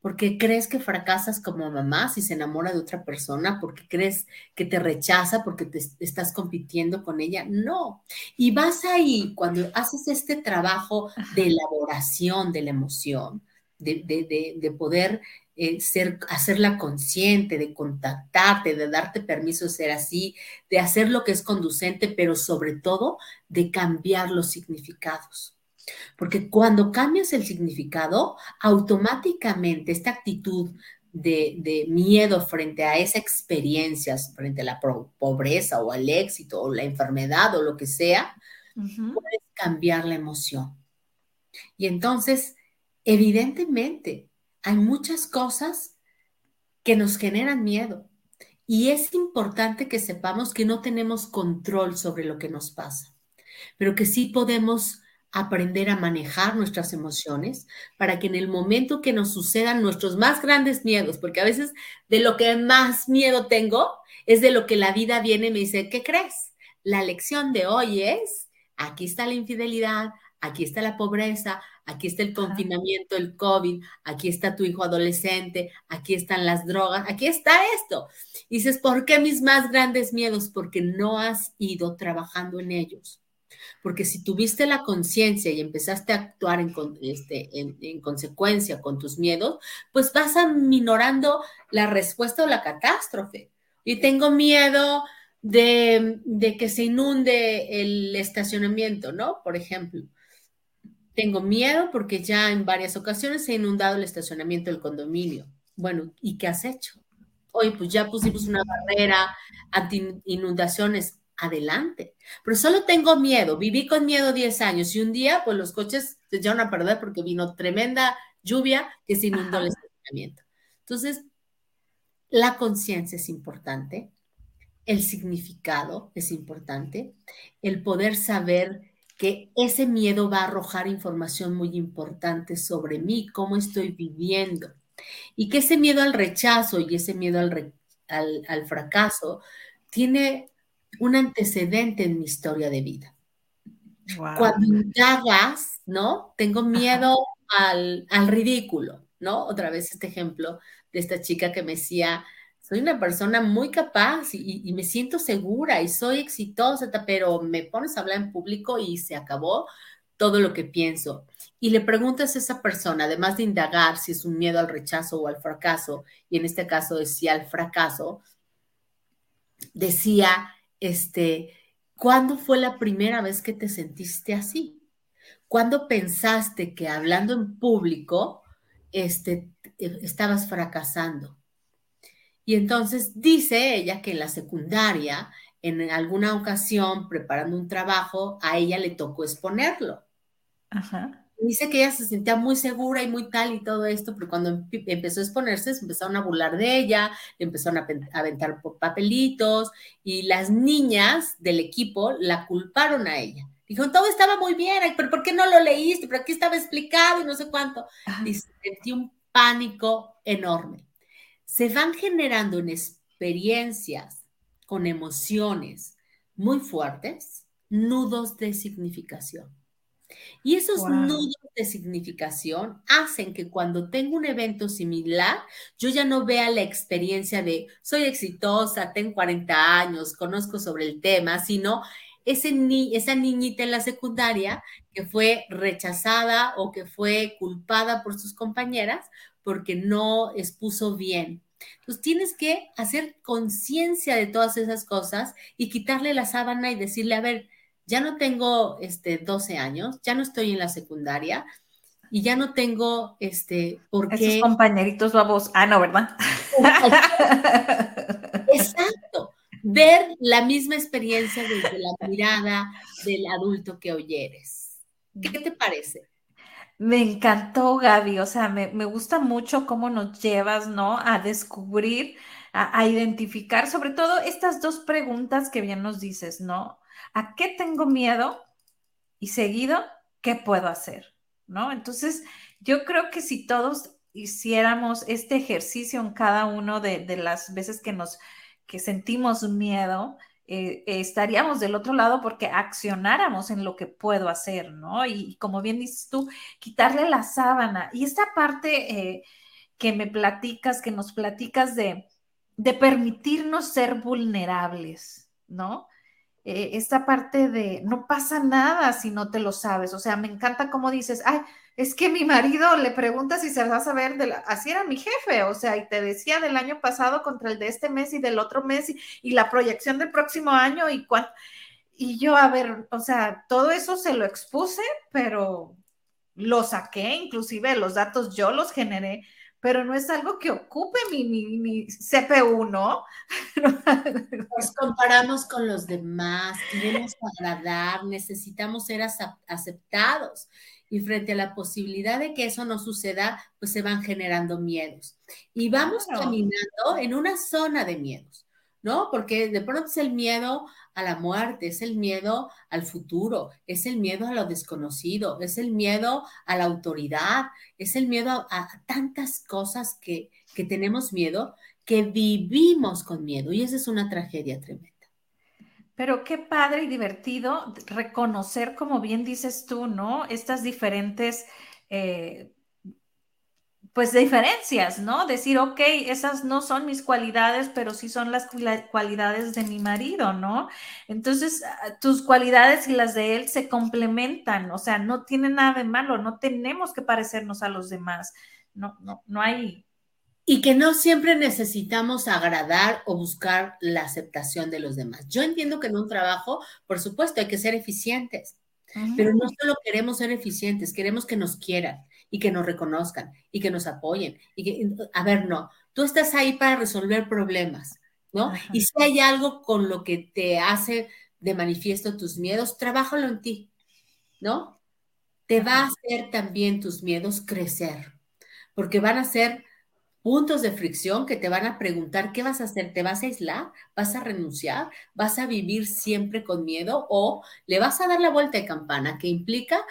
Porque crees que fracasas como mamá si se enamora de otra persona, porque crees que te rechaza, porque te estás compitiendo con ella. No. Y vas ahí cuando haces este trabajo de elaboración de la emoción, de, poder eh, ser, hacerla consciente, de contactarte, de darte permiso de ser así, de hacer lo que es conducente, pero sobre todo de cambiar los significados. Porque cuando cambias el significado, automáticamente esta actitud de, miedo frente a esa experiencia, frente a la pobreza o al éxito o la enfermedad o lo que sea, puedes cambiar la emoción. Y entonces Evidentemente, hay muchas cosas que nos generan miedo y es importante que sepamos que no tenemos control sobre lo que nos pasa, pero que sí podemos aprender a manejar nuestras emociones para que en el momento que nos sucedan nuestros más grandes miedos, porque a veces de lo que más miedo tengo es de lo que la vida viene y me dice, ¿qué crees? La lección de hoy es, aquí está la infidelidad, aquí está la pobreza, aquí está el confinamiento, el COVID, aquí está tu hijo adolescente, aquí están las drogas, aquí está esto. Y dices, ¿por qué mis más grandes miedos? Porque no has ido trabajando en ellos. Porque si tuviste la conciencia y empezaste a actuar en, este, en, consecuencia con tus miedos, pues vas aminorando la respuesta o la catástrofe. Y tengo miedo de, de que se inunde el estacionamiento, ¿no? Por ejemplo tengo miedo porque ya en varias ocasiones se ha inundado el estacionamiento del condominio. Bueno, ¿y qué has hecho? Hoy pues ya pusimos una barrera anti inundaciones. Adelante. Pero solo tengo miedo. Viví con miedo 10 años y un día pues los coches se echaron a perder porque vino tremenda lluvia que se inundó el estacionamiento. Entonces, la conciencia es importante, el significado es importante, el poder saber que ese miedo va a arrojar información muy importante sobre mí, cómo estoy viviendo. Y que ese miedo al rechazo y ese miedo al, al, fracaso tiene un antecedente en mi historia de vida. Cuando indagas, ¿no? Tengo miedo al, al, ridículo, ¿no? Otra vez este ejemplo de esta chica que me decía, soy una persona muy capaz y, me siento segura y soy exitosa, pero me pones a hablar en público y se acabó todo lo que pienso. Y le preguntas a esa persona, además de indagar si es un miedo al rechazo o al fracaso, y en este caso decía al fracaso, decía, este, ¿cuándo fue la primera vez que te sentiste así? ¿Cuándo pensaste que hablando en público, este, estabas fracasando? Y entonces dice ella que en la secundaria, en alguna ocasión, preparando un trabajo, a ella le tocó exponerlo. Dice que ella se sentía muy segura y muy tal y todo esto, pero cuando empezó a exponerse, se empezaron a burlar de ella, le empezaron a aventar papelitos y las niñas del equipo la culparon a ella. Dijo, todo estaba muy bien, pero ¿por qué no lo leíste? Pero aquí estaba explicado y no sé cuánto. Y sentí un pánico enorme se van generando en experiencias con emociones muy fuertes, nudos de significación. Y esos nudos de significación hacen que cuando tengo un evento similar, yo ya no vea la experiencia de soy exitosa, tengo 40 años, conozco sobre el tema, sino ese ni esa niñita en la secundaria que fue rechazada o que fue culpada por sus compañeras porque no expuso bien. Entonces tienes que hacer conciencia de todas esas cosas y quitarle la sábana y decirle, a ver, ya no tengo este, 12 años, ya no estoy en la secundaria, y ya no tengo este por qué. Esos compañeritos babos. Ah, no, ¿verdad? (laughs) Exacto. Ver la misma experiencia desde la mirada del adulto que hoy eres. ¿Qué te parece? Me encantó, Gaby. O sea, me, gusta mucho cómo nos llevas, ¿no? A descubrir, a, identificar, sobre todo estas dos preguntas que bien nos dices, ¿no? ¿A qué tengo miedo? Y seguido, ¿qué puedo hacer? ¿No? Entonces, yo creo que si todos hiciéramos este ejercicio en cada uno de, de las veces que nos que sentimos miedo, eh, estaríamos del otro lado porque accionáramos en lo que puedo hacer, ¿no? Y, como bien dices tú, quitarle la sábana. Y esta parte eh, que me platicas, que nos platicas de, de permitirnos ser vulnerables, ¿no? Eh, esta parte de no pasa nada si no te lo sabes. O sea, me encanta cómo dices, ay, es que mi marido le pregunta si se va a saber, de la, así era mi jefe, o sea, y te decía del año pasado contra el de este mes y del otro mes y, la proyección del próximo año y Y yo, a ver, o sea, todo eso se lo expuse, pero lo saqué, inclusive los datos yo los generé, pero no es algo que ocupe mi, mi, mi CPU, ¿no? (laughs) Nos comparamos con los demás, queremos agradar, necesitamos ser aceptados y frente a la posibilidad de que eso no suceda, pues se van generando miedos. Y vamos caminando en una zona de miedos, ¿no? Porque de pronto es el miedo a la muerte, es el miedo al futuro, es el miedo a lo desconocido, es el miedo a la autoridad, es el miedo a, tantas cosas que, que tenemos miedo, que vivimos con miedo. Y esa es una tragedia tremenda. Pero qué padre y divertido reconocer, como bien dices tú, ¿no? Estas diferentes, eh, pues diferencias, ¿no? Decir, ok, esas no son mis cualidades, pero sí son las cualidades de mi marido, ¿no? Entonces, ah, tus cualidades y las de él se complementan, o sea, no tiene nada de malo, no tenemos que parecernos a los demás, no, no, no hay, y que no siempre necesitamos agradar o buscar la aceptación de los demás. Yo entiendo que en un trabajo, por supuesto, hay que ser eficientes, pero no solo queremos ser eficientes, queremos que nos quieran y que nos reconozcan y que nos apoyen. Y que, a ver, no, tú estás ahí para resolver problemas, ¿no? Y si hay algo con lo que te hace de manifiesto tus miedos, trabájalo en ti, ¿no? Te va a hacer también tus miedos crecer, porque van a ser puntos de fricción que te van a preguntar qué vas a hacer, te vas a aislar, vas a renunciar, vas a vivir siempre con miedo o le vas a dar la vuelta de campana que implica,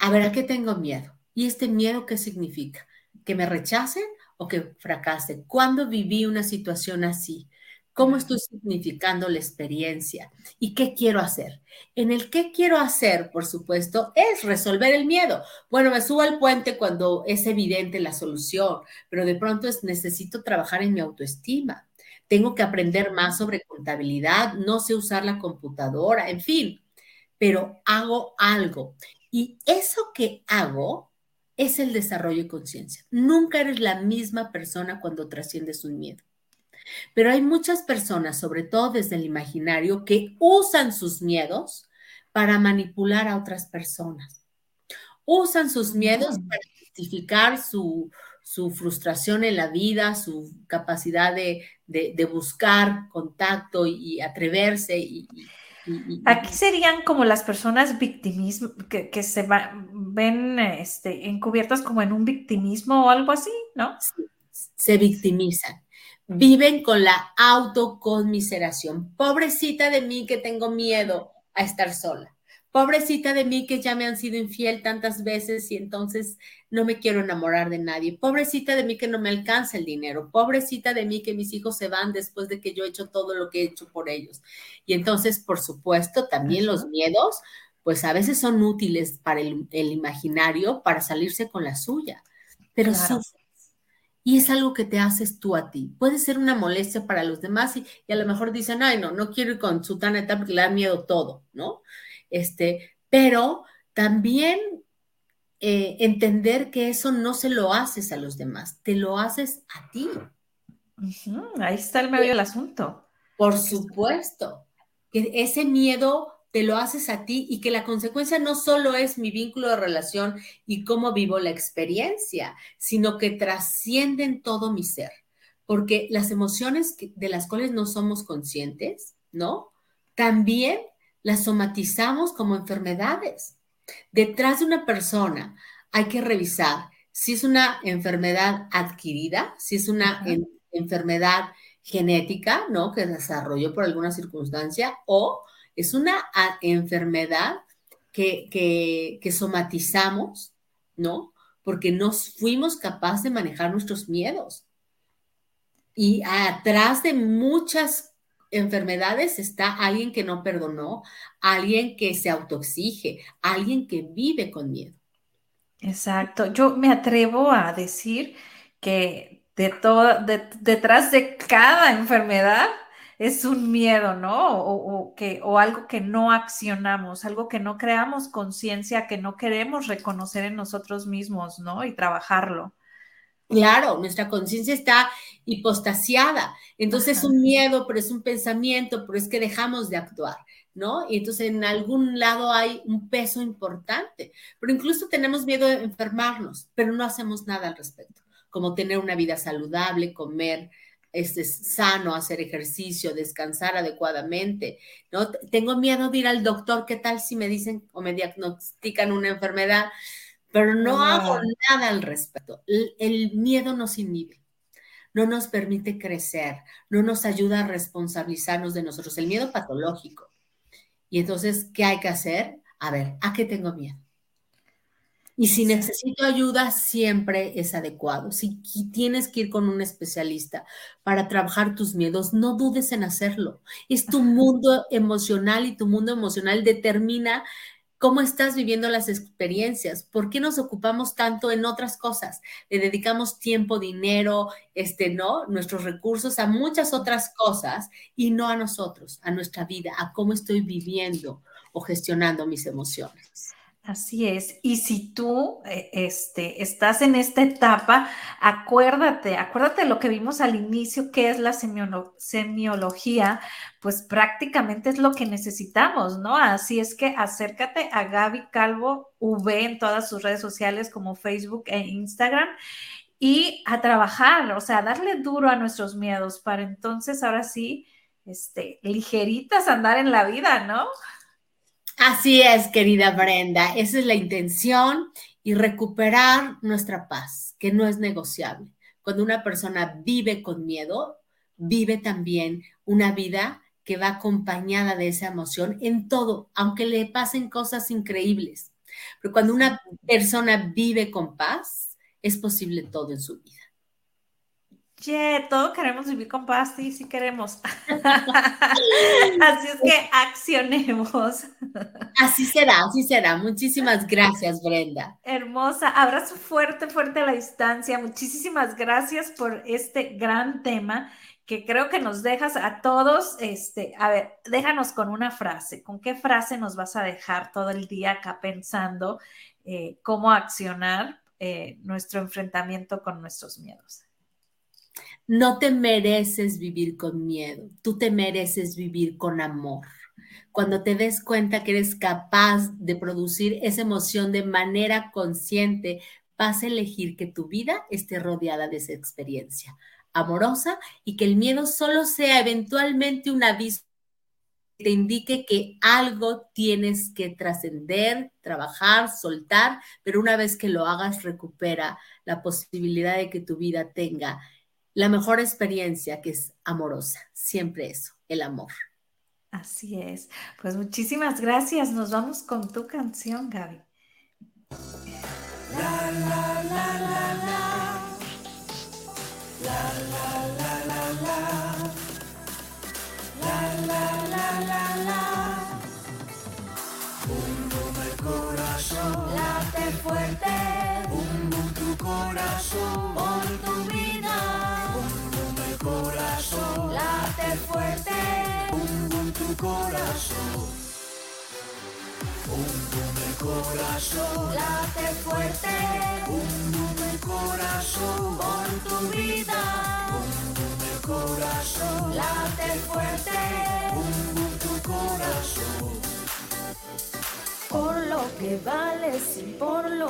a ver, ¿a qué tengo miedo? ¿Y este miedo qué significa? ¿Que me rechacen o que fracase? ¿Cuándo viví una situación así? cómo estoy significando la experiencia y qué quiero hacer. En el qué quiero hacer, por supuesto, es resolver el miedo. Bueno, me subo al puente cuando es evidente la solución, pero de pronto es necesito trabajar en mi autoestima. Tengo que aprender más sobre contabilidad, no sé usar la computadora, en fin, pero hago algo. Y eso que hago es el desarrollo de conciencia. Nunca eres la misma persona cuando trasciendes un miedo. Pero hay muchas personas, sobre todo desde el imaginario, que usan sus miedos para manipular a otras personas. Usan sus miedos para justificar su, frustración en la vida, su capacidad de, buscar contacto y, atreverse. Y, Aquí serían como las personas victimismo, que, se ven este, encubiertas como en un victimismo o algo así, ¿no? se victimizan viven con la autoconmiseración. Pobrecita de mí que tengo miedo a estar sola. Pobrecita de mí que ya me han sido infiel tantas veces y entonces no me quiero enamorar de nadie. Pobrecita de mí que no me alcanza el dinero. Pobrecita de mí que mis hijos se van después de que yo he hecho todo lo que he hecho por ellos. Y entonces, por supuesto, también los miedos, pues a veces son útiles para el, imaginario para salirse con la suya. Pero son y es algo que te haces tú a ti. Puede ser una molestia para los demás y, a lo mejor dicen, ay, no, no quiero ir con su taneta porque le da miedo todo, ¿no? Este, pero también eh, entender que eso no se lo haces a los demás, te lo haces a ti. Ahí está el medio del asunto. Por supuesto, que ese miedo te lo haces a ti y que la consecuencia no solo es mi vínculo de relación y cómo vivo la experiencia, sino que trascienden todo mi ser. Porque las emociones de las cuales no somos conscientes, ¿no? También las somatizamos como enfermedades. Detrás de una persona hay que revisar si es una enfermedad adquirida, si es una enfermedad genética, ¿no? Que desarrolló por alguna circunstancia o es una enfermedad que, que, somatizamos, ¿no? Porque no fuimos capaces de manejar nuestros miedos. Y atrás de muchas enfermedades está alguien que no perdonó, alguien que se autoexige, alguien que vive con miedo. Exacto. Yo me atrevo a decir que de todo, detrás de cada enfermedad es un miedo, ¿no? O, que, o algo que no accionamos, algo que no creamos conciencia, que no queremos reconocer en nosotros mismos, ¿no? Y trabajarlo. Claro, nuestra conciencia está hipostasiada. Entonces es un miedo, pero es un pensamiento, pero es que dejamos de actuar, ¿no? Y entonces en algún lado hay un peso importante. Pero incluso tenemos miedo de enfermarnos, pero no hacemos nada al respecto, como tener una vida saludable, comer, este, sano, hacer ejercicio, descansar adecuadamente, ¿no? Tengo miedo de ir al doctor, ¿qué tal si me dicen o me diagnostican una enfermedad? Pero no hago nada al respecto. El, miedo nos inhibe, no nos permite crecer, no nos ayuda a responsabilizarnos de nosotros, el miedo patológico. Y entonces, ¿qué hay que hacer? A ver, ¿a qué tengo miedo? Y si necesito ayuda, siempre es adecuado. Si tienes que ir con un especialista para trabajar tus miedos, no dudes en hacerlo. Es tu mundo emocional y tu mundo emocional determina cómo estás viviendo las experiencias, por qué nos ocupamos tanto en otras cosas, le dedicamos tiempo, dinero, este, ¿no? Nuestros recursos a muchas otras cosas y no a nosotros, a nuestra vida, a cómo estoy viviendo o gestionando mis emociones. Así es. Y si tú eh, este, estás en esta etapa, acuérdate, acuérdate de lo que vimos al inicio, que es la semiología, pues prácticamente es lo que necesitamos, ¿no? Así es que acércate a Gaby Calvo V en todas sus redes sociales como Facebook e Instagram y a trabajar, o sea, darle duro a nuestros miedos para entonces ahora sí, este, ligeritas andar en la vida, ¿no? Así es, querida Brenda, esa es la intención y recuperar nuestra paz, que no es negociable. Cuando una persona vive con miedo, vive también una vida que va acompañada de esa emoción en todo, aunque le pasen cosas increíbles. Pero cuando una persona vive con paz, es posible todo en su vida. Yeah, todos queremos vivir con paz, sí, sí queremos. (laughs) así es que accionemos. así será, así será. Muchísimas gracias, Brenda. Hermosa, abrazo fuerte, fuerte a la distancia. Muchísimas gracias por este gran tema que creo que nos dejas a todos. Este, a ver, déjanos con una frase. ¿Con qué frase nos vas a dejar todo el día acá pensando eh, cómo accionar eh, nuestro enfrentamiento con nuestros miedos? No te mereces vivir con miedo, tú te mereces vivir con amor. Cuando te des cuenta que eres capaz de producir esa emoción de manera consciente, vas a elegir que tu vida esté rodeada de esa experiencia amorosa y que el miedo solo sea eventualmente un aviso que te indique que algo tienes que trascender, trabajar, soltar, pero una vez que lo hagas recupera la posibilidad de que tu vida tenga la mejor experiencia que es amorosa, siempre eso, el amor. Así es. Pues muchísimas gracias. Nos vamos con tu canción, Gaby. La, la, la, la, la. La, la, la, la, la. La, la, la, la, la. Un boom el corazón. Late fuerte. Un boom tu corazón. Fuerte, un boom tu corazón. Un boom el corazón late fuerte, un boom el corazón por tu vida. Un boom el corazón late fuerte, un boom tu corazón. que vales y por lo